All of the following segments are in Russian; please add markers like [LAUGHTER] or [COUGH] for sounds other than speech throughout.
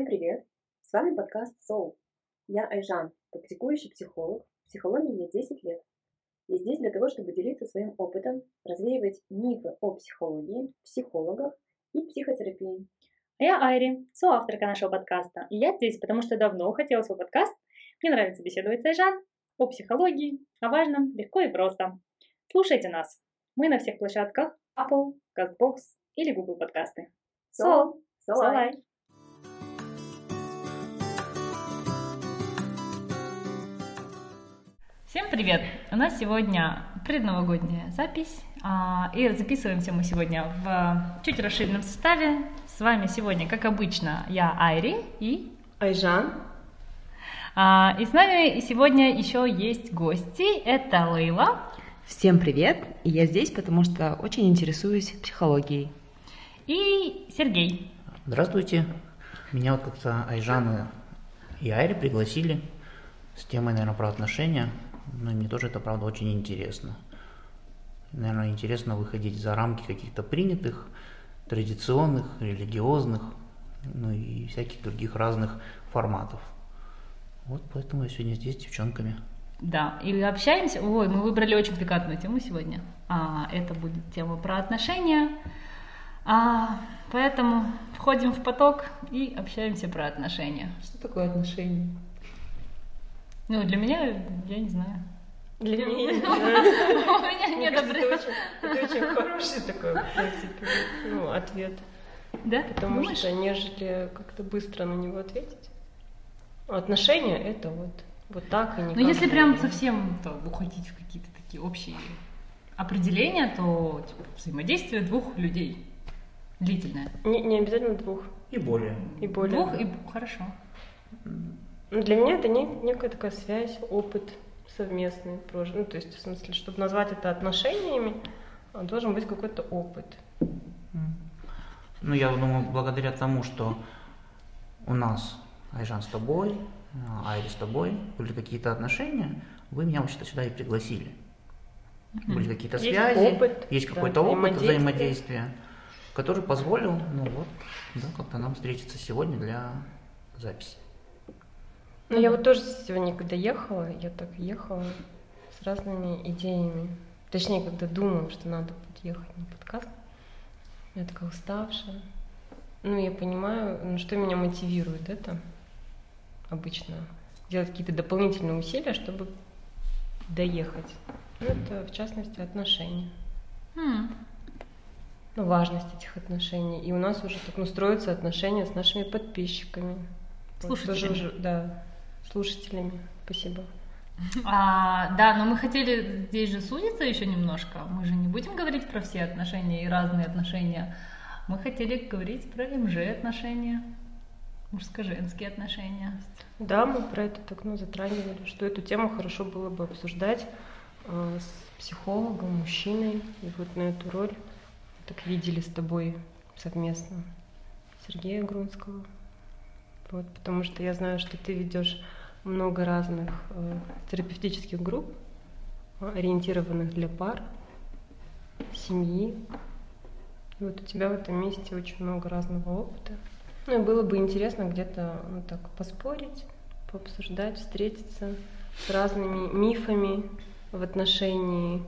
Всем привет! С вами подкаст Soul. Я Айжан, практикующий психолог. В психологии я 10 лет. И здесь для того, чтобы делиться своим опытом, развеивать мифы о психологии, психологах и психотерапии. А я Айри, соавторка нашего подкаста. И я здесь, потому что давно хотела свой подкаст. Мне нравится беседовать с Айжан о психологии, о важном, легко и просто. Слушайте нас. Мы на всех площадках Apple, CastBox или Google подкасты. Сол, Солай! Всем привет! У нас сегодня предновогодняя запись, а, и записываемся мы сегодня в чуть расширенном составе. С вами сегодня, как обычно, я Айри и... Айжан. А, и с нами сегодня еще есть гости. Это Лейла. Всем привет! И я здесь, потому что очень интересуюсь психологией. И Сергей. Здравствуйте. Меня вот как-то Айжан и Айри пригласили с темой, наверное, про отношения. Но мне тоже это, правда, очень интересно. Наверное, интересно выходить за рамки каких-то принятых, традиционных, религиозных, ну и всяких других разных форматов. Вот поэтому я сегодня здесь с девчонками. Да, и общаемся. Ой, мы выбрали очень пикантную тему сегодня. А, это будет тема про отношения. А, поэтому входим в поток и общаемся про отношения. Что такое отношения? Ну, для меня, я не знаю. Для меня [LAUGHS] У меня нет Это очень, [LAUGHS] хороший такой, в принципе, ну, ответ. Да? Потому что, нежели как-то быстро на него ответить, отношения это вот, вот так и никак. Ну, если прям совсем то, уходить в какие-то такие общие определения, то типа, взаимодействие двух людей длительное. Не, не обязательно двух И более. и более. Двух и хорошо. Ну, Для меня это не, некая такая связь, опыт совместный прожит. Ну, то есть, в смысле, чтобы назвать это отношениями, а, должен быть какой-то опыт. Ну, я думаю, благодаря тому, что у нас Айжан с тобой, а, Айри с тобой были какие-то отношения, вы меня вообще-то сюда и пригласили. Были какие-то Есть связи, опыт, есть да, какой-то опыт взаимодействия, который позволил, ну вот, да, как-то нам встретиться сегодня для записи. Ну, я вот тоже сегодня, когда ехала, я так ехала с разными идеями. Точнее, когда думала, что надо будет ехать на подкаст, я такая уставшая. Ну, я понимаю, ну, что меня мотивирует это обычно. Делать какие-то дополнительные усилия, чтобы доехать. Ну, это, в частности, отношения. М. Ну, важность этих отношений. И у нас уже так ну, строятся отношения с нашими подписчиками. Вот тоже Слушателями. уже, да, слушателями. Спасибо. А, да, но мы хотели здесь же сузиться еще немножко. Мы же не будем говорить про все отношения и разные отношения. Мы хотели говорить про МЖ отношения, мужско-женские отношения. Да, мы про это так ну, затрагивали, что эту тему хорошо было бы обсуждать э, с психологом, мужчиной. И вот на эту роль так видели с тобой совместно Сергея Грунского. Вот, потому что я знаю, что ты ведешь много разных э, терапевтических групп, ориентированных для пар, семьи. И вот у тебя в этом месте очень много разного опыта. Ну и было бы интересно где-то ну, так поспорить, пообсуждать, встретиться с разными мифами в отношении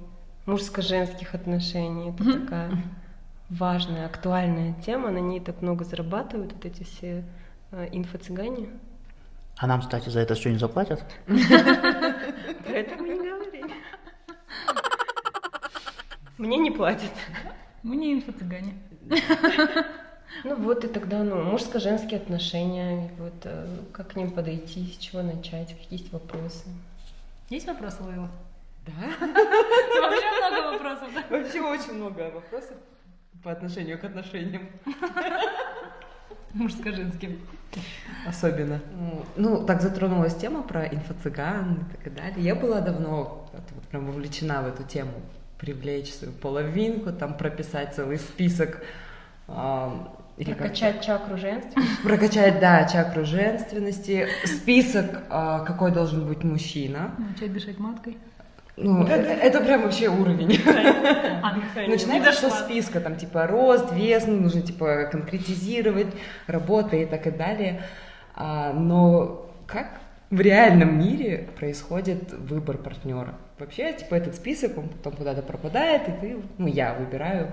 мужско-женских отношений. Это такая важная, актуальная тема, на ней так много зарабатывают вот эти все инфо-цыгане. А нам, кстати, за это что-нибудь заплатят? Поэтому не говори. Мне не платят. Мы не инфо-цыгане. Ну вот и тогда, ну, мужско-женские отношения, вот э, как к ним подойти, с чего начать, какие есть вопросы. Есть вопросы, Лейла? Да. [LAUGHS] Вообще много вопросов, да? Вообще очень много вопросов по отношению к отношениям. Мужско-женским. Особенно. Ну, так затронулась тема про инфо-цыган и так далее. Я была давно вот, прям вовлечена в эту тему. Привлечь свою половинку, там прописать целый список. или как-то- Прокачать чакру женственности. [LAUGHS] Прокачать, да, чакру женственности, список, а, какой должен быть мужчина. Начать дышать маткой. Ну, это, это прям вообще уровень. А, Начинается со списка, там, типа, рост, вес, ну, нужно, типа, конкретизировать, работа и так и далее. А, но как в реальном мире происходит выбор партнера? Вообще, типа, этот список, он потом куда-то пропадает, и ты, ну, я выбираю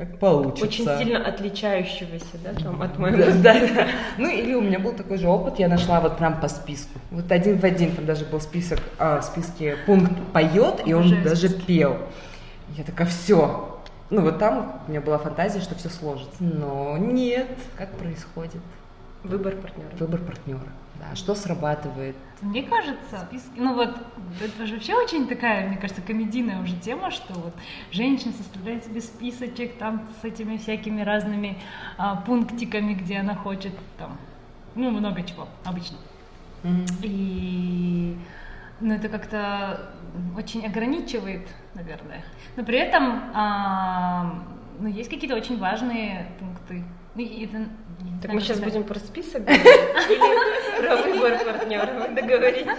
как получится. Очень сильно отличающегося, да, там, от моего. Да, да, да. [LAUGHS] Ну, или у меня был такой же опыт, я нашла вот прям по списку. Вот один в один, там даже был список, а, в списке пункт поет, и он даже списки. пел. Я такая, все. Ну, вот там у меня была фантазия, что все сложится. Но нет, как происходит Выбор партнера. выбор партнера. Да, что срабатывает. Мне кажется, ну вот, это же вообще очень такая, мне кажется, комедийная уже тема, что вот женщина составляет себе списочек там с этими всякими разными а, пунктиками, где она хочет там, ну, много чего, обычно. И ну, это как-то очень ограничивает, наверное. Но при этом а, ну, есть какие-то очень важные пункты. И- и это, не Так знаю, мы сейчас будем про список [LAUGHS] говорить или про выбор партнера? Вы договоритесь?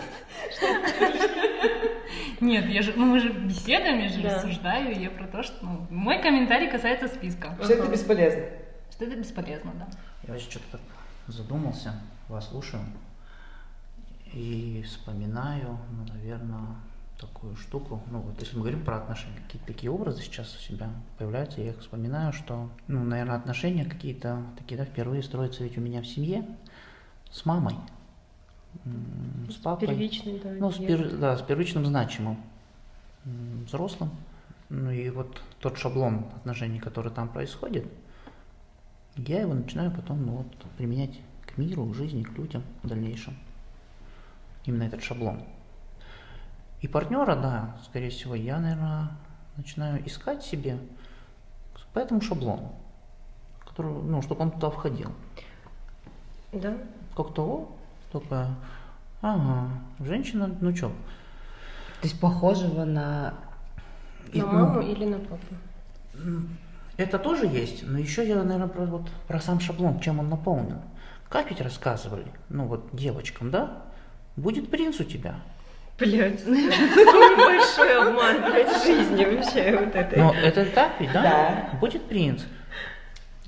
Нет, я же, ну мы же беседуем, я же Да. рассуждаю, я про то, что ну, мой комментарий касается списка. Что это бесполезно. Что это бесполезно, да. Я вообще что-то так задумался, вас слушаю и вспоминаю, ну, наверное, такую штуку. Ну, вот если мы говорим про отношения, какие-то такие образы сейчас у себя появляются, я их вспоминаю, что, ну, наверное, отношения какие-то такие, да, впервые строятся ведь у меня в семье с мамой, м, с папой. Первичный, да. Ну, с, пер- да, с первичным значимым взрослым. Ну и вот тот шаблон отношений, который там происходит, я его начинаю потом ну, вот, применять к миру, к жизни, к людям в дальнейшем. Именно этот шаблон. И партнера, да, скорее всего, я, наверное, начинаю искать себе по этому шаблону, который, ну, чтобы он туда входил. Да? Как-то, о, такая, ага, женщина, ну чё, То есть похожего на... И, На ну, маму или на папу? Это тоже есть, но еще я, наверное, про, вот, про сам шаблон, чем он наполнен. Как ведь рассказывали, ну вот девочкам, да? Будет принц у тебя. Блять, [LAUGHS] большой обман, блядь, жизни вообще вот это. Но это так ведь, да? Да. Будет принц.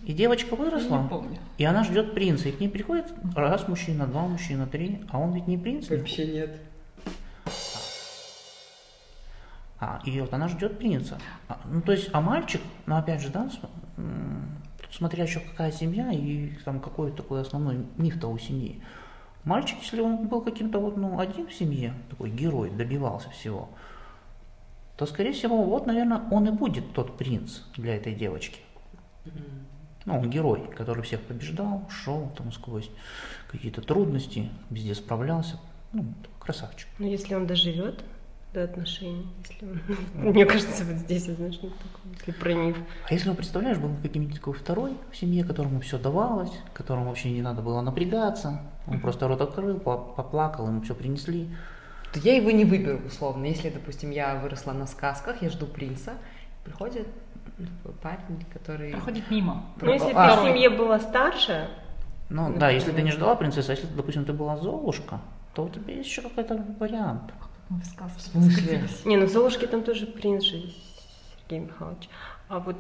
И девочка выросла, Не помню. и она ждет принца. И к ней приходит раз мужчина, два мужчина, три, а он ведь не принц. Вообще нет. А, и вот она ждет принца. А, ну, то есть, а мальчик, ну, опять же, да, тут смотря еще какая семья и там какой такой основной миф-то у семьи. Мальчик, если он был каким-то вот, ну, один в семье, такой герой, добивался всего, то, скорее всего, вот, наверное, он и будет тот принц для этой девочки. Ну, он герой, который всех побеждал, шел там сквозь какие-то трудности, везде справлялся. Ну, красавчик. Ну, если он доживет до отношений, если он... [LAUGHS] Мне кажется, вот здесь, вот, знаешь, такое, если про них. А если, ну, представляешь, был каким-нибудь такой второй в семье, которому все давалось, которому вообще не надо было напрягаться, он просто рот открыл, по- поплакал, ему все принесли. то я его не выберу, условно. Если, допустим, я выросла на сказках, я жду принца, приходит парень, который... Проходит мимо. Ну, если ты А. в семье была старше, Ну да, если ты не ждала принцессы, а если, допустим, ты была Золушка, то у тебя есть еще какой-то вариант. Мы в сказку В смысле? Не, ну в Золушке там тоже принц же Сергей Михайлович. А вот,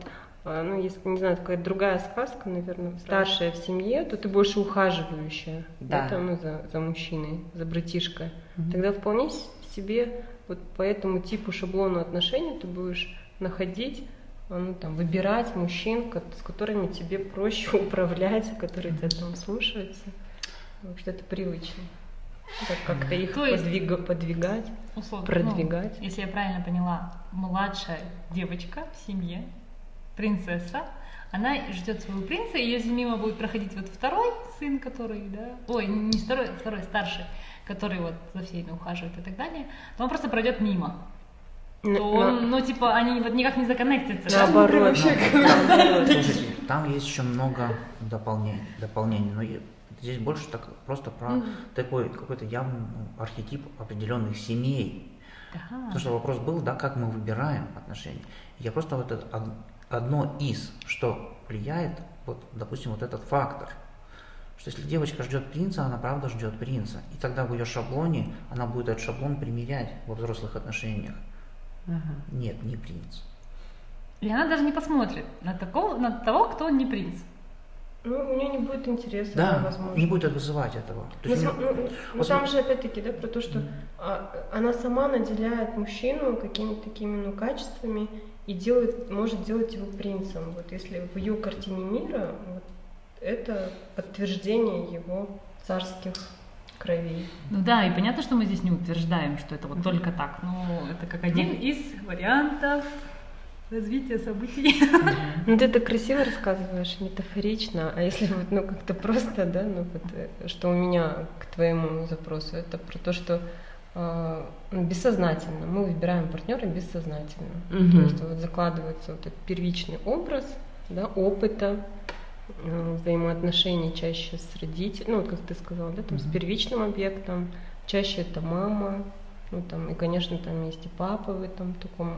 а, ну, если, не знаю, такая другая сказка, наверное, старшая в семье, то ты больше ухаживающая, да, Да. там, ну, за, за мужчиной, за братишкой. Мгм. Тогда вполне себе вот по этому типу шаблону отношений ты будешь находить, а, ну, там, выбирать мужчин, с которыми тебе проще [LAUGHS] управлять, которые тебя там слушаются. Потому что это привычно. Как-то их То есть- подвига- подвигать. Условно, Продвигать. ну, если я правильно поняла, младшая девочка в семье, принцесса, она ждет своего принца, и если мимо будет проходить вот второй сын, который, да, ой, не второй, а второй старший, который вот за всеми ухаживает и так далее, то он просто пройдет мимо. На- То он, ну, типа, они вот никак не законнектятся. да? Наоборот. наоборот. Слушайте, там есть еще много дополнений, дополнений но здесь больше так просто про Мгм. такой какой-то явный ну, архетип определенных семей. Да. Потому что вопрос был, да, как мы выбираем отношения. Я просто вот это од- одно из, что влияет, вот, допустим, вот этот фактор, Что если девочка ждет принца, она правда ждет принца. И тогда в ее шаблоне она будет этот шаблон примерять во взрослых отношениях. Ага. Нет, не принц. И она даже не посмотрит на, такого, на того, кто не принц. Ну, у нее не будет интереса, Да, возможно. не будет вызывать этого. То Ну, есть ну, ну, вот там же опять-таки, да, про то, что а, она сама наделяет мужчину какими-то такими ну, качествами и делает, может делать его принцем. Вот если в ее картине мира вот, это подтверждение его царских кровей. Ну да, и понятно, что мы здесь не утверждаем, что это вот только так. Но это как один из вариантов развития событий. Ну, ты так красиво рассказываешь, метафорично, а если вот, ну, как-то просто, да, ну, вот, э, что у меня к твоему запросу, это про то, что э, бессознательно, мы выбираем партнера бессознательно. Мгм. То есть вот закладывается вот этот первичный образ, да, опыта, э, взаимоотношений чаще с родителем, ну, вот как ты сказала, да, там, с первичным объектом, чаще это мама, ну, там, и, конечно, там есть и папа в этом таком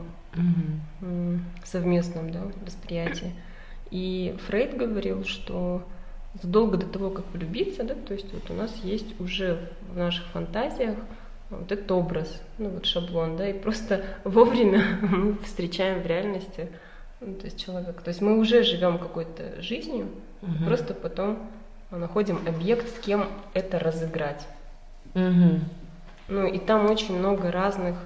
м, совместном да, восприятии. И Фрейд говорил, что задолго до того, как влюбиться, да, то есть вот у нас есть уже в наших фантазиях вот этот образ, ну вот шаблон, да, и просто [LAUGHS] вовремя мы встречаем в реальности ну, то есть человека. То есть мы уже живем какой-то жизнью, Мгм. просто потом находим объект, с кем это разыграть. Мгм. Ну и там очень много разных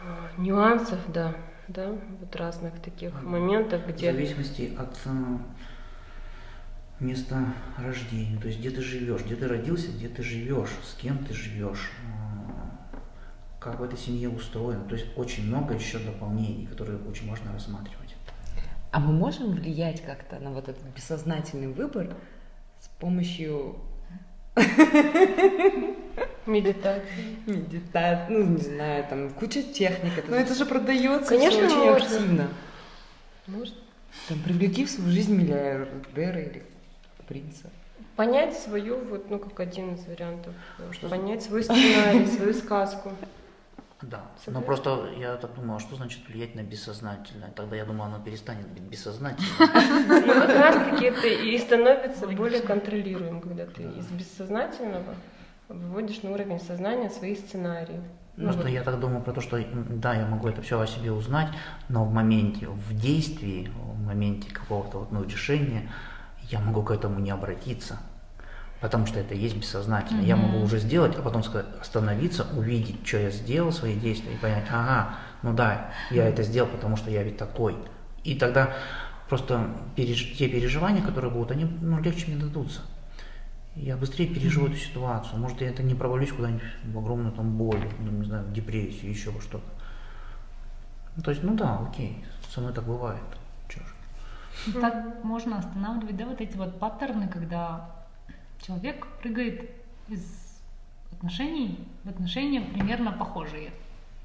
э, нюансов, да, да, вот разных таких моментов, В где зависимости от э, места рождения, то есть где ты живешь, где ты родился, где ты живешь, с кем ты живешь, э, как в этой семье устроено. То есть очень много еще дополнений, которые очень важно рассматривать. А мы можем влиять как-то на вот этот бессознательный выбор с помощью медитации. медитации, ну, не знаю, там, куча техник. Это, ну, это же продается Конечно, очень можно. активно. Может Там, привлеки в свою жизнь миллиардера или принца. понять свою, вот, ну, как один из вариантов, э, Что понять свой сценарий, [LAUGHS] свою сказку. Да, но Согласна. просто я так думал, а что значит влиять на бессознательное? Тогда я думал, оно перестанет быть бессознательным. Ну, как раз таки это и становится более контролируемым, когда ты из бессознательного выводишь на уровень сознания свои сценарии. Ну, Просто вот. я так думаю про то, что да, я могу это все о себе узнать, но в моменте, в действии, в моменте какого-то вот, ну, решения я могу к этому не обратиться, потому что это есть бессознательно. Я могу уже сделать, а потом сказать, остановиться, увидеть, что я сделал, свои действия, и понять, ага, ну да, я это сделал, потому что я ведь такой. И тогда просто переж- те переживания, которые будут, они ну, легче мне дадутся. Я быстрее переживу эту ситуацию. Может, я это не провалюсь куда-нибудь в огромную там боль, ну, не знаю, в депрессию, еще во что-то. Ну, то есть, ну да, окей, со мной так бывает. Чё. Так можно останавливать, да, вот эти вот паттерны, когда человек прыгает из отношений в отношения примерно похожие.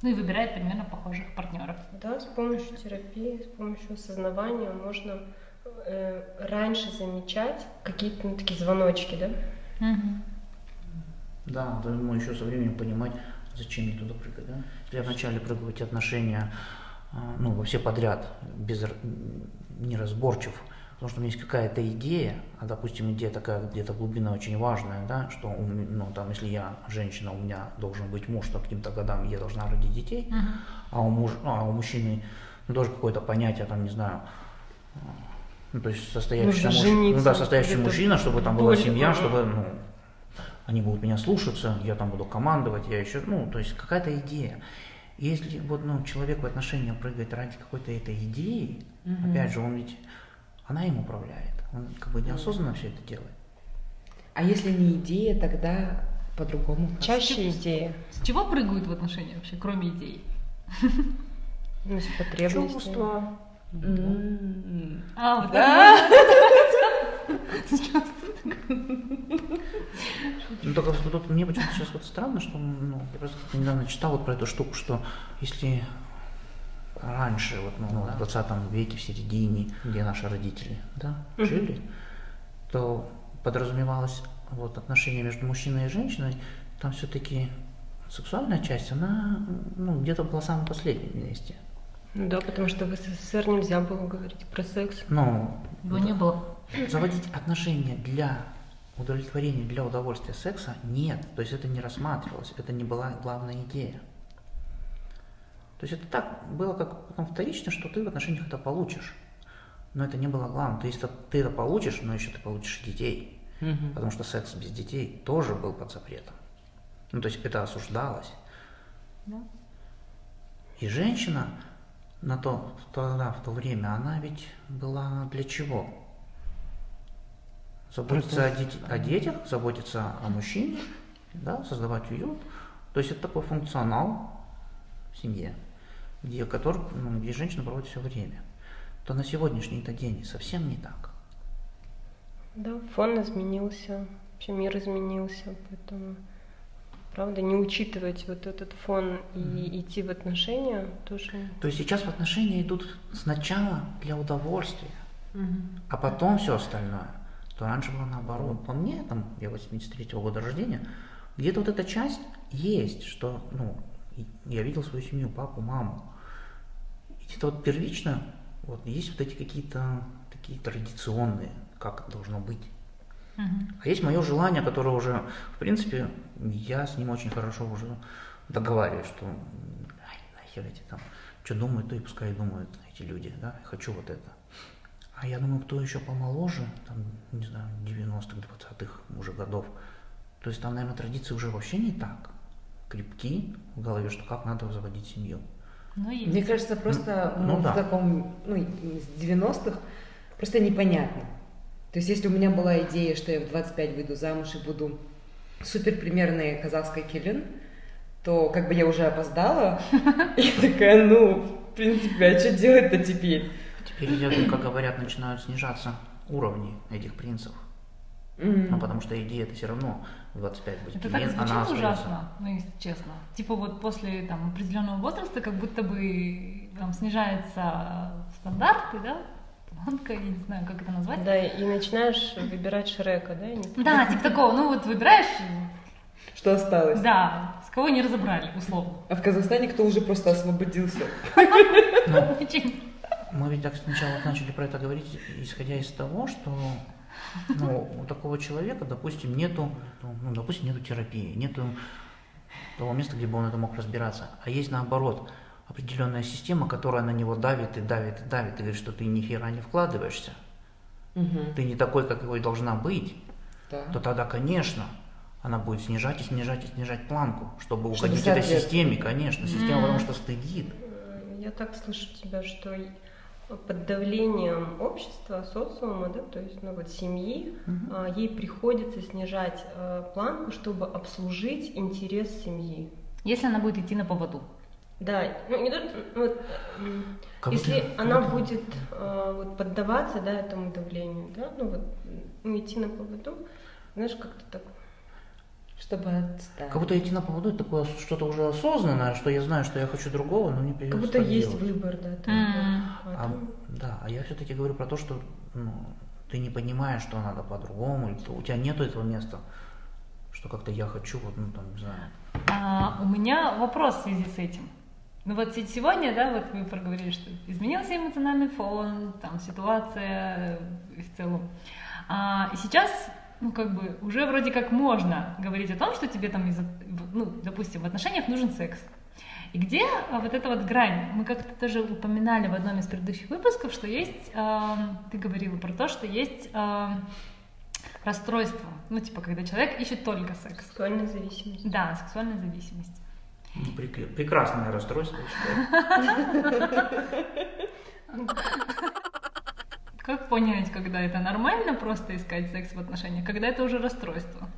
Ну и выбирает примерно похожих партнеров. Да, с помощью терапии, с помощью осознавания можно э, раньше замечать какие-то ну, такие звоночки, да? Да, надо ему еще со временем понимать, зачем мне туда прыгать, да? Если я вначале прыгаю в эти отношения, а, ну, во все подряд, без неразборчив, потому что у меня есть какая-то идея, а, допустим, идея такая где-то глубина очень важная, да, что, у ну, там, если я женщина, у меня должен быть муж, что к каким-то годам я должна родить детей, а у, муж, а у мужчины ну, тоже какое-то понятие, там, не знаю, а, ну, то есть состоящийся, Нужно муж- ну, да, состоящий мужчина, чтобы там была семья, чтобы, ну, они будут меня слушаться, я там буду командовать, я еще, ну, то есть какая-то идея. Если вот, ну, человек в отношения прыгает ради какой-то этой идеи, опять же, он ведь, она им управляет, он как бы неосознанно все это делает. А если не идея, тогда по-другому. Чаще идея, С чего прыгают в отношения вообще, кроме идей? ну, с потребностей. Чувства. М. А, вот Да. Ну, только вот тут мне почему-то сейчас вот странно, что ну, я просто недавно читал вот про эту штуку, что если раньше, вот, ну, в 20 веке, в середине, где наши родители да, жили, то подразумевалось вот, отношение между мужчиной и женщиной, там все-таки сексуальная часть, она ну, где-то была самым последнем месте. Ну да, потому что в СССР нельзя было говорить про секс. Но Его не было. заводить отношения для удовлетворения для удовольствия секса нет. То есть это не рассматривалось, это не была главная идея. То есть это так было как потом вторично, что ты в отношениях это получишь. Но это не было главным. То есть ты это получишь, но еще ты получишь детей. Мгм. Потому что секс без детей тоже был под запретом. Ну, то есть это осуждалось. Да. И женщина на то, тогда, в то время, она ведь была для чего? Заботиться о, дете- о детях, заботиться о мужчине, да, создавать уют. То есть это такой функционал в семье, где, который, ну, где женщина проводит все время. То на сегодняшний -то день совсем не так. Да, фон изменился, вообще мир изменился, поэтому, правда, не учитывать вот этот фон и идти в отношения тоже То есть сейчас в отношения идут сначала для удовольствия, Мгм. а потом все остальное. То раньше было наоборот. По мне, там, я 83 года рождения, где-то вот эта часть есть, что, ну, я видел свою семью, папу, маму. И где-то вот первично, вот есть вот эти какие-то такие традиционные, как это должно быть. А есть мое желание, которое уже, в принципе, я с ним очень хорошо уже договариваюсь, что ай, нахер эти там, что думают, то и пускай думают эти люди, да, хочу вот это. А я думаю, кто еще помоложе, там, не знаю, 90-х, 20-х уже годов, то есть там, наверное, традиции уже вообще не так крепки в голове, что как надо заводить семью. Ну. Мне кажется, просто Ну, ну, да. в таком, ну, с 90-х просто непонятно. То есть, если у меня была идея, что я в 25 выйду замуж и буду супер примерной казахской келин, то как бы я уже опоздала. И такая, ну, в принципе, а что делать-то теперь? Теперь, я, как говорят, начинают снижаться уровни этих принцев. М. Ну, потому что идея это все равно в 25 быть Это клиент, так звучит она остается. ужасно, ну, если честно. Типа вот после там, определенного возраста как будто бы там снижаются стандарты, да? Планка, я не знаю, как это назвать. Да, и начинаешь выбирать Шрека, да? не- Да, типа такого, ну вот выбираешь, Что осталось? да, с кого не разобрали, условно. А в Казахстане кто уже просто освободился? Очень. Мы ведь так сначала начали про это говорить, исходя из того, что ну, у такого человека, допустим, нету, ну, допустим, нету терапии, нету того места, где бы он это мог разбираться. А есть наоборот определенная система, которая на него давит и давит и давит, и говорит, что ты ни хера не вкладываешься, Мгм. ты не такой, какой должна быть, Да. то тогда, конечно, она будет снижать и снижать и снижать планку, чтобы Чтобы угодить этой системе, конечно. Система потому что стыдит. Э, Я так слышу тебя, что под давлением общества, социума, да, то есть ну, вот семьи, а, ей приходится снижать э, планку, чтобы обслужить интерес семьи. Если она будет идти на поводу. Да, ну не только, ну, вот, Как если будто- как она будто- будет э, вот, поддаваться, да, этому давлению, да, ну вот ну, идти на поводу, знаешь, как-то так. Чтобы отстать. Как будто идти на поводу это такое что-то уже осознанное, что я знаю, что я хочу другого, но не придется Как будто так есть делать. выбор, да. там, М. да. А А, да, а я все-таки говорю про то, что ну, ты не понимаешь, что надо по-другому, или то у тебя нету этого места, что как-то я хочу, вот, ну там, не знаю. А, у меня вопрос в связи с этим. Ну вот се- сегодня, да, вот вы проговорили, что изменился эмоциональный фон, там ситуация э, в целом. А, и сейчас, ну как бы, уже вроде как можно говорить о том, что тебе там, ну, допустим, в отношениях нужен секс. И где а, вот эта вот грань? Мы как-то тоже упоминали в одном из предыдущих выпусков, что есть, ам, ты говорила про то, что есть ам, расстройство, ну типа, когда человек ищет только секс. Сексуальная зависимость. Да, сексуальная зависимость. Ну, прек- прекрасное расстройство. Как понять, когда это нормально просто искать секс в отношениях, когда это уже расстройство?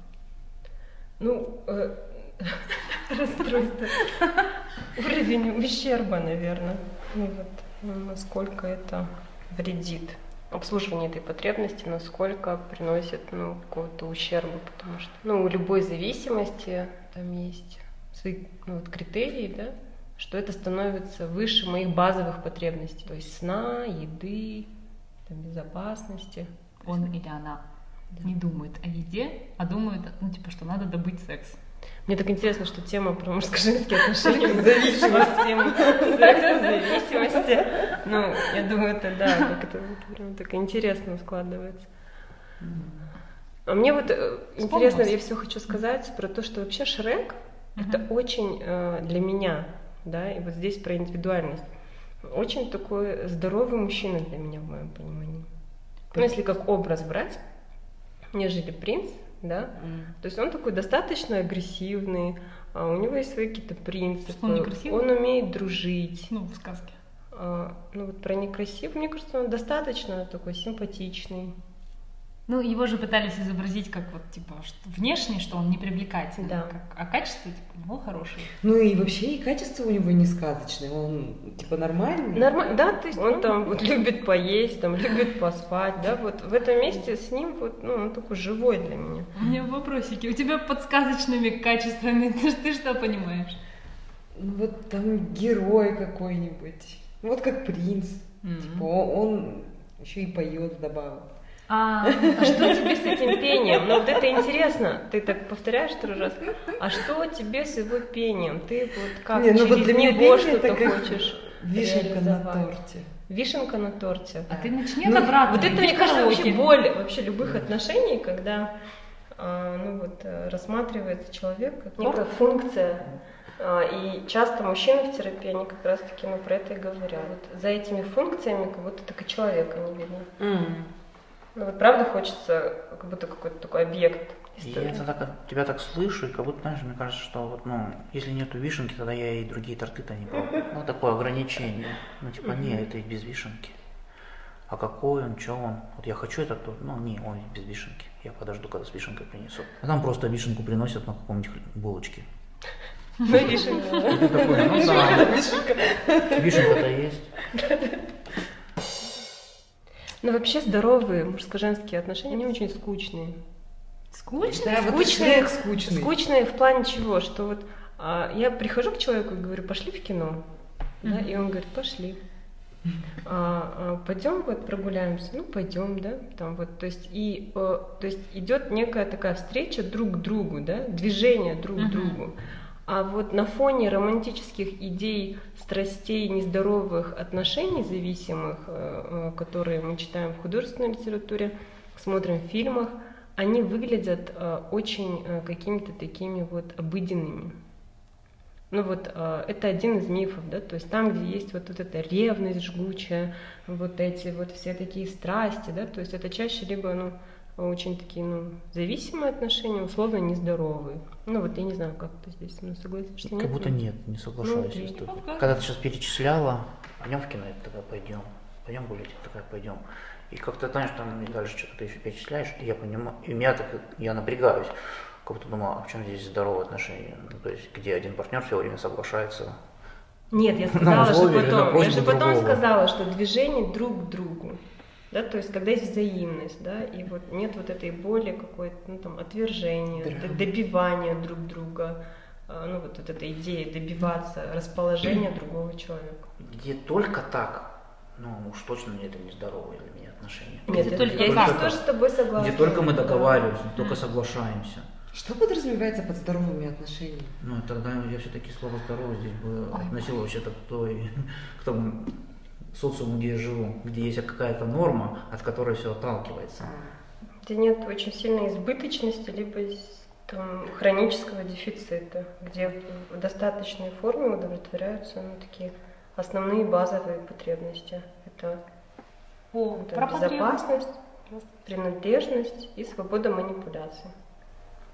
Ну, э, расстройство. Уровень ущерба, наверное. Ну вот, ну, насколько это вредит обслуживание этой потребности, насколько приносит ну, какого-то ущерба, потому что ну, у любой зависимости там есть свои ну, вот, критерии, да, что это становится выше моих базовых потребностей, то есть сна, еды, там, безопасности. Он или она не думает о еде, а думает, ну типа, что надо добыть секс. Мне так интересно, что тема про мужско-женские [LAUGHS] отношения, зависимость, тема секса, зависимости. Ну, я думаю, это да, как это прям так интересно складывается. А мне вот э, интересно, я все хочу сказать про то, что вообще Шрек это очень э, для меня, да, и вот здесь про индивидуальность. Очень такой здоровый мужчина для меня, в моем понимании. Ну, если как образ брать, нежели принц, да, то есть он такой достаточно агрессивный, а у него есть свои какие-то принципы. Что он некрасивый? Он умеет дружить. Ну, в сказке. А, ну вот про некрасивый, мне кажется, он достаточно такой симпатичный. Ну, его же пытались изобразить как вот, типа, что внешне, что он не привлекательный, Да. как- а качество, типа, ну, хорошее. Ну и вообще и качество у него не сказочное, он типа нормальный. Нормально, да, то есть он там вот любит поесть, там любит поспать, да, вот в этом месте с ним вот, ну, он такой живой для меня. У меня вопросики. У тебя под сказочными качествами, [LAUGHS] ты, ты что понимаешь? Ну вот там герой какой-нибудь. Вот как принц. Типа он, он еще и поет вдобавок. А, А что тебе с этим пением? Ну вот это интересно, ты так повторяешь второй раз. А что тебе с его пением? Ты вот как Не, ну вот через для меня него пение что-то хочешь Вишенка на торте. Вишенка на торте. а ты начни Ну, от обратного. Вот это, мне кажется, вообще боль вообще любых отношений, когда а, ну, вот, э, рассматривается человек как некая функция. А, И часто мужчины в терапии, они как раз-таки ну, про это и говорят. Вот за этими функциями как будто так и человека не видно. Ну вот правда хочется как будто какой-то такой объект я это так, тебя так слышу, и как будто, знаешь, мне кажется, что вот, ну, если нету вишенки, тогда я и другие торты-то не пробую. [LAUGHS] Ну, такое ограничение. Ну, типа, не, это и без вишенки. А какой он, что он? Вот я хочу этот торт, ну, не, он без вишенки. Я подожду, когда с вишенкой принесут. А там просто вишенку приносят на каком-нибудь булочке. Ты такой, ну вишенка-то есть. Но вообще здоровые мужско-женские отношения, они очень скучные. Скучно? Да, вот Скучные. Шрек скучный. Скучные в плане чего? Что вот а, я прихожу к человеку и говорю, пошли в кино. Да, и он говорит, пошли. А, пойдем вот прогуляемся, ну пойдем, да, там вот, то есть и, э, то есть идет некая такая встреча друг к другу, да, движение друг к Мгм. другу. А вот на фоне романтических идей, страстей, нездоровых отношений зависимых, э, э, которые мы читаем в художественной литературе, смотрим в фильмах, они выглядят э, очень какими-то такими вот обыденными. Ну вот это один из мифов, да, то есть там, где есть вот, вот эта ревность жгучая, вот эти вот все такие страсти, да, то есть это чаще либо, ну, очень такие, ну, зависимые отношения, условно нездоровые. Ну вот я не знаю, как ты здесь, ну, согласишься, Как нет? будто нет, не соглашаюсь. Ну. Когда ты сейчас перечисляла, пойдем в кино, я такая, пойдем. Пойдем гулять, я такая, пойдем. И как-то, знаешь, там дальше что-то ты еще перечисляешь, и я понимаю, и меня так, я напрягаюсь. Как будто думаю, а в чем здесь здоровые отношения? Ну, то есть, где один партнер все время соглашается. Нет, я [LAUGHS] сказала на потом. Я же потом другого. сказала, что движение друг к другу. Да, то есть, когда есть взаимность, да, и вот нет вот этой боли какой-то, ну, там, отвержения, Драма. добивания друг друга, а, ну, вот, вот эта идея добиваться расположения другого человека. Где только так, ну уж точно это не здоровые для меня отношения. Нет, это- только я здесь тоже с тобой согласна. Где только мы Да. договариваемся, только соглашаемся. Что подразумевается под здоровыми отношениями? Ну, тогда я все-таки слово здоровый здесь бы относил вообще-то к той, [LAUGHS] к тому социуму, где я живу, где есть какая-то норма, от которой все отталкивается. Где нет очень сильной избыточности, либо там, хронического дефицита, где в достаточной форме удовлетворяются ну, такие основные базовые потребности. Это, О, это безопасность, принадлежность и свобода манипуляции.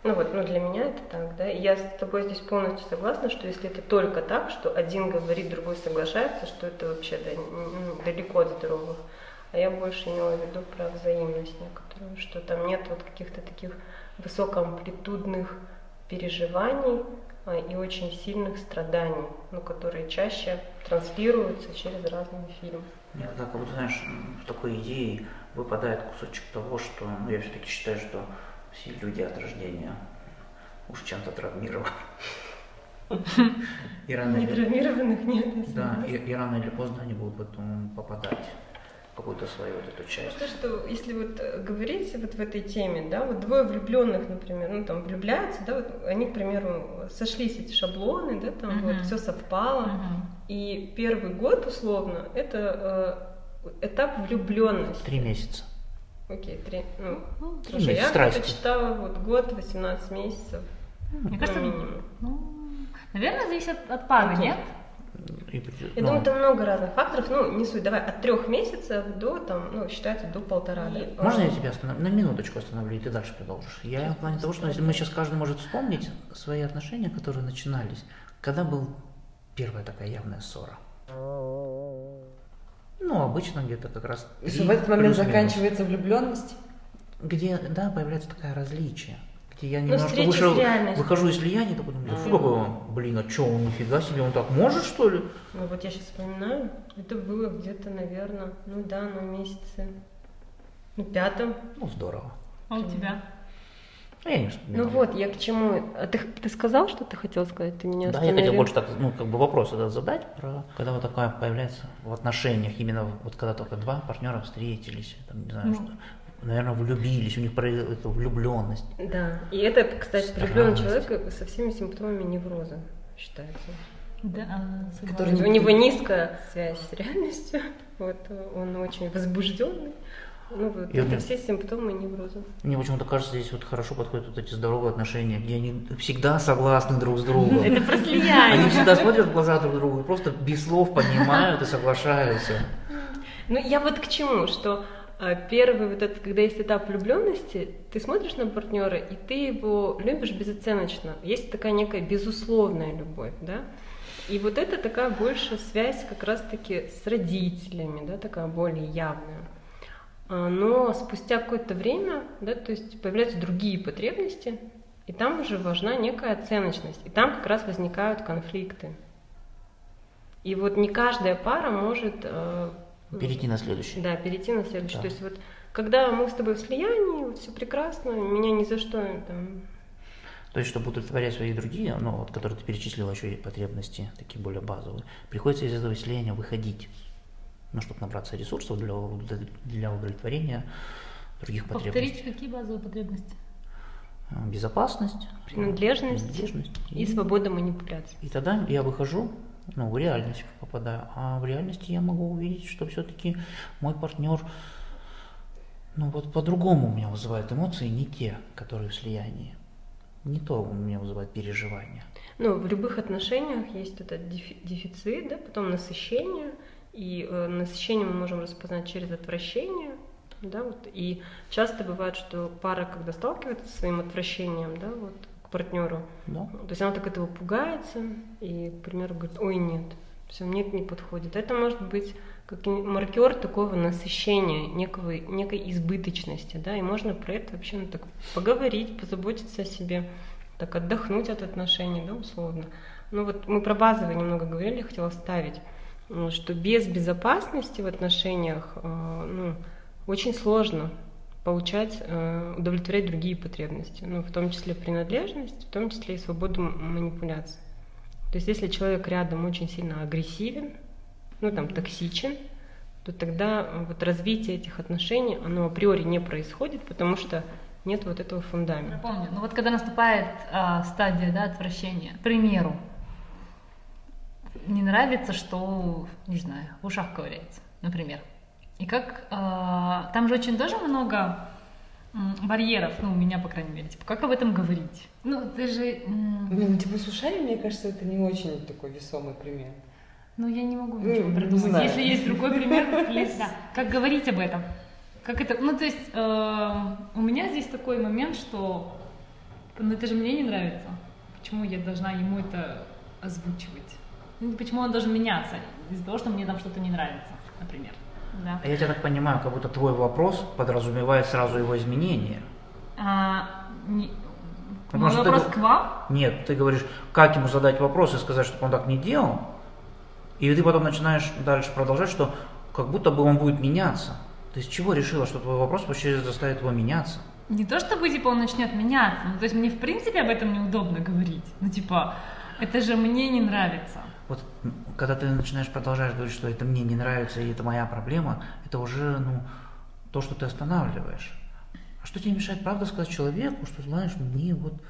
Ну вот, ну для меня это так, да. И я с тобой здесь полностью согласна, что если это только так, что один говорит, другой соглашается, что это вообще да, н- далеко от здоровых. А я больше имела в виду про взаимность некоторую, что там нет вот каких-то таких высокоамплитудных переживаний а, и очень сильных страданий, ну, которые чаще транслируются через разные фильмы. Мне тогда, как будто, знаешь, в такой идее выпадает кусочек того, что ну, я все-таки считаю, что все люди от рождения уж чем-то травмированы. И рано или- Нетравмированных нет. Да, и, и рано или поздно они будут потом попадать в какую-то свою вот эту часть. То, что если вот э, говорить вот в этой теме, да, вот двое влюбленных, например, ну там влюбляются, да, вот они, к примеру, сошлись эти шаблоны, да, там вот Мгм. все совпало, Мгм. и первый год условно это э, этап влюбленности. Три месяца. Окей, три. Ну, Ну, Три слушай, я месяца как-то страсти. читала вот год, 18 месяцев. Мне кажется, ну, минимум. ну, наверное, зависит от пары, Ну, нет? И Я ну, думаю, там много разных факторов. Ну, не суть. Давай от трех месяцев до, там, ну, считается до полтора. да? Можно я тебя остановлю? На минуточку остановлю, и ты дальше продолжишь. Я в плане того, что если мы сейчас каждый может вспомнить свои отношения, которые начинались, когда был первая такая явная ссора. Ну, обычно где-то как раз... И что в этот момент заканчивается влюбленность? Где, да, появляется такое различие. Где я Ну, немножко встреча вышел, выхожу из влияния, такой думаю, что такое, блин, а что, он нифига себе, он так может, что ли? Ну, вот я сейчас вспоминаю. Это было где-то, наверное, ну да, на месяце, ну, пятом. Ну, здорово. А у тебя? А я не вспоминаю. Ну вот, я к чему. А ты, ты сказал, что ты хотел сказать? Ты меня Да, я хотел больше так, ну, как бы вопрос этот задать, про когда вот такое появляется в отношениях, именно вот когда только два партнера встретились, там, не знаю, Ну. что, наверное, влюбились, у них эту влюбленность. Да. И это, кстати, влюбленный человек со всеми симптомами невроза считается. Да. Который У него низкая связь с реальностью. [LAUGHS] Вот он очень возбужденный. Ну вот, И это меня- все симптомы невроза. Мне почему-то кажется, здесь вот хорошо подходят вот эти здоровые отношения, где они всегда согласны друг с другом. Это про слияние. Они всегда смотрят в глаза друг другу и просто без слов понимают и соглашаются. Ну, я вот к чему, что а, первый вот этот, когда есть этап влюбленности, ты смотришь на партнера, и ты его любишь безоценочно. Есть такая некая безусловная любовь, да? И вот это такая больше связь как раз-таки с родителями, да, такая более явная. А, Но спустя какое-то время, да, то есть появляются другие потребности, и там уже важна некая оценочность, и там как раз возникают конфликты. И вот не каждая пара может э, Перейти на следующий. да, перейти на следующий. Да. То есть вот когда мы с тобой в слиянии, вот все прекрасно, меня ни за что там. То есть, чтобы удовлетворять свои другие, ну, вот, которые ты перечислила, еще и потребности, такие более базовые, приходится из этого слияния выходить, ну, чтобы набраться ресурсов для, для удовлетворения других Повторите, потребностей. какие базовые потребности? А, Безопасность, Принадлежность принадлежность И свобода манипуляций. И тогда я выхожу, ну, в реальность попадаю. А в реальности я могу увидеть, что все-таки мой партнер, ну, вот по-другому у меня вызывает эмоции, не те, которые в слиянии. Не то у меня вызывает переживания. Ну, в любых отношениях есть этот дефи- дефицит, да, потом насыщение, и э, насыщение мы можем распознать через отвращение, да, вот, и часто бывает, что пара, когда сталкивается со своим отвращением, да, вот, к партнеру, Да? То есть она так этого пугается и, к примеру, говорит, ой, нет, все, мне это не подходит. Это может быть как маркер такого насыщения, некого, некой избыточности, да, и можно про это вообще ну, так поговорить, позаботиться о себе, так отдохнуть от отношений, да, условно. Ну вот мы про базовые немного говорили, я хотела вставить, что без безопасности в отношениях, э, ну, очень сложно получать, э, удовлетворять другие потребности, ну, в том числе принадлежность, в том числе и свободу м- манипуляции. То есть если человек рядом очень сильно агрессивен, ну, там, токсичен, то тогда э, вот развитие этих отношений, оно априори не происходит, потому что нет вот этого Я фундамента. помню. Ну вот когда наступает а, стадия да, отвращения, к примеру, не нравится, что, не знаю, в ушах ковыряется, например. И как а, там же очень тоже много барьеров, ну, у меня, по крайней мере, типа, как об этом говорить? Ну, ты же... Ну, типа, с ушами, мне кажется, это не очень такой весомый пример. Ну, я не могу Ну, ничего не придумать. знаю. Если есть другой пример, please, [LAUGHS] да. Как говорить об этом? Как это? Ну, то есть, э, у меня здесь такой момент, что ну, это же мне не нравится. Почему я должна ему это озвучивать? Ну, почему он должен меняться? Из-за того, что мне там что-то не нравится, например. Да. А я тебя так понимаю, как будто твой вопрос подразумевает сразу его изменение. А, не- Потому мой что ты вопрос го- к вам? Нет, ты говоришь, как ему задать вопрос и сказать, чтобы он так не делал. И ты потом начинаешь дальше продолжать, что как будто бы он будет меняться. Ты с чего решила, что твой вопрос вообще заставит его меняться? Не то чтобы, типа, он начнет меняться, ну, то есть мне, в принципе, об этом неудобно говорить. Ну, типа, это же мне не нравится. Вот когда ты начинаешь продолжать говорить, что это мне не нравится и это моя проблема, это уже ну, то, что ты останавливаешь. А что тебе мешает правда сказать человеку, что знаешь, мне вот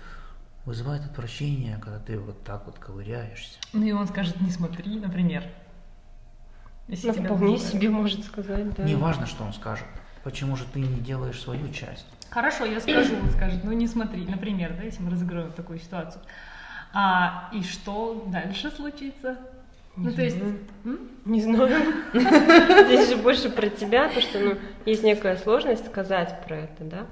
вызывает отвращение, когда ты вот так вот ковыряешься. Ну и он скажет, не смотри, например. Если Ну, тебя вполне вызывает. себе может сказать, да. Не важно, что он скажет. Почему же ты не делаешь свою часть? Хорошо, я скажу, он скажет, ну не смотри, например, да, если мы разыграем такую ситуацию. А, и что дальше случится? Не ну, то есть, знаю. м? Не знаю. Здесь же больше про тебя, то, что ну, есть некая сложность сказать про это, да?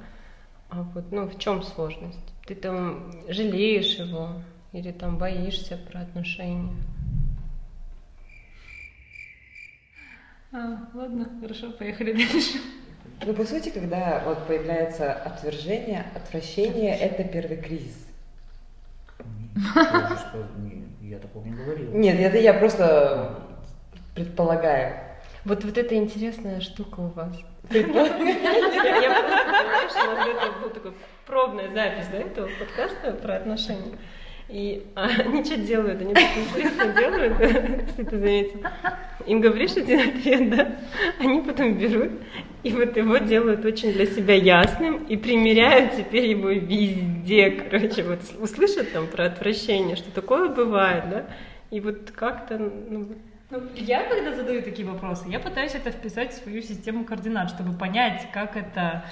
А вот, ну, в чем сложность? Ты там жалеешь его или там боишься про отношения? А, ладно, хорошо, поехали дальше. Ну, по сути, когда вот появляется отвержение, отвращение, это первый кризис. Я такого не говорил. Нет, это я просто предполагаю. Вот, вот это интересная штука у вас. Я просто, понимаешь, у нас был такой пробная запись, да, этого подкаста про отношения. И а, [LAUGHS] они что делают? Они так интересно делают, [LAUGHS] если ты заметил. Им говоришь один ответ, да? Они потом берут и вот его делают очень для себя ясным и примеряют теперь его везде. Короче, вот услышат там про отвращение, что такое бывает, да? И вот как-то, ну, Ну, я, когда задаю такие вопросы, я пытаюсь это вписать в свою систему координат, чтобы понять, как это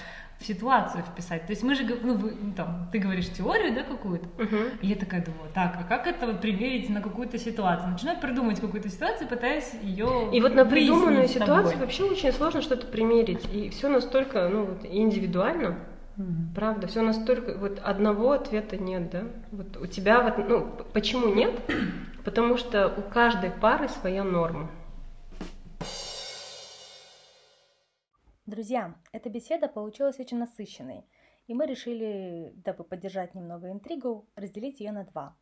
в ситуацию вписать. То есть мы же, ну, вы, ну, там, ты говоришь теорию, да, какую-то, Мгм. и я такая думаю, так, а как это вот примерить на какую-то ситуацию? Начинаю придумывать какую-то ситуацию, пытаюсь ее И вот на придуманную тобой. ситуацию вообще очень сложно что-то примерить. И все настолько, ну, вот, индивидуально. Правда, все настолько, вот одного ответа нет, да? Вот у тебя вот, ну, почему нет? Потому что у каждой пары своя норма. Друзья, эта беседа получилась очень насыщенной, и мы решили, дабы поддержать немного интригу, разделить ее на два.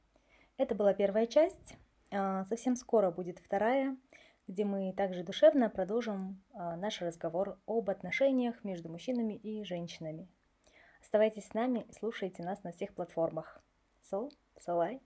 Это была первая часть, а, совсем скоро будет вторая, где мы также душевно продолжим а, наш разговор об отношениях между мужчинами и женщинами. Оставайтесь с нами слушайте нас на всех платформах. So, so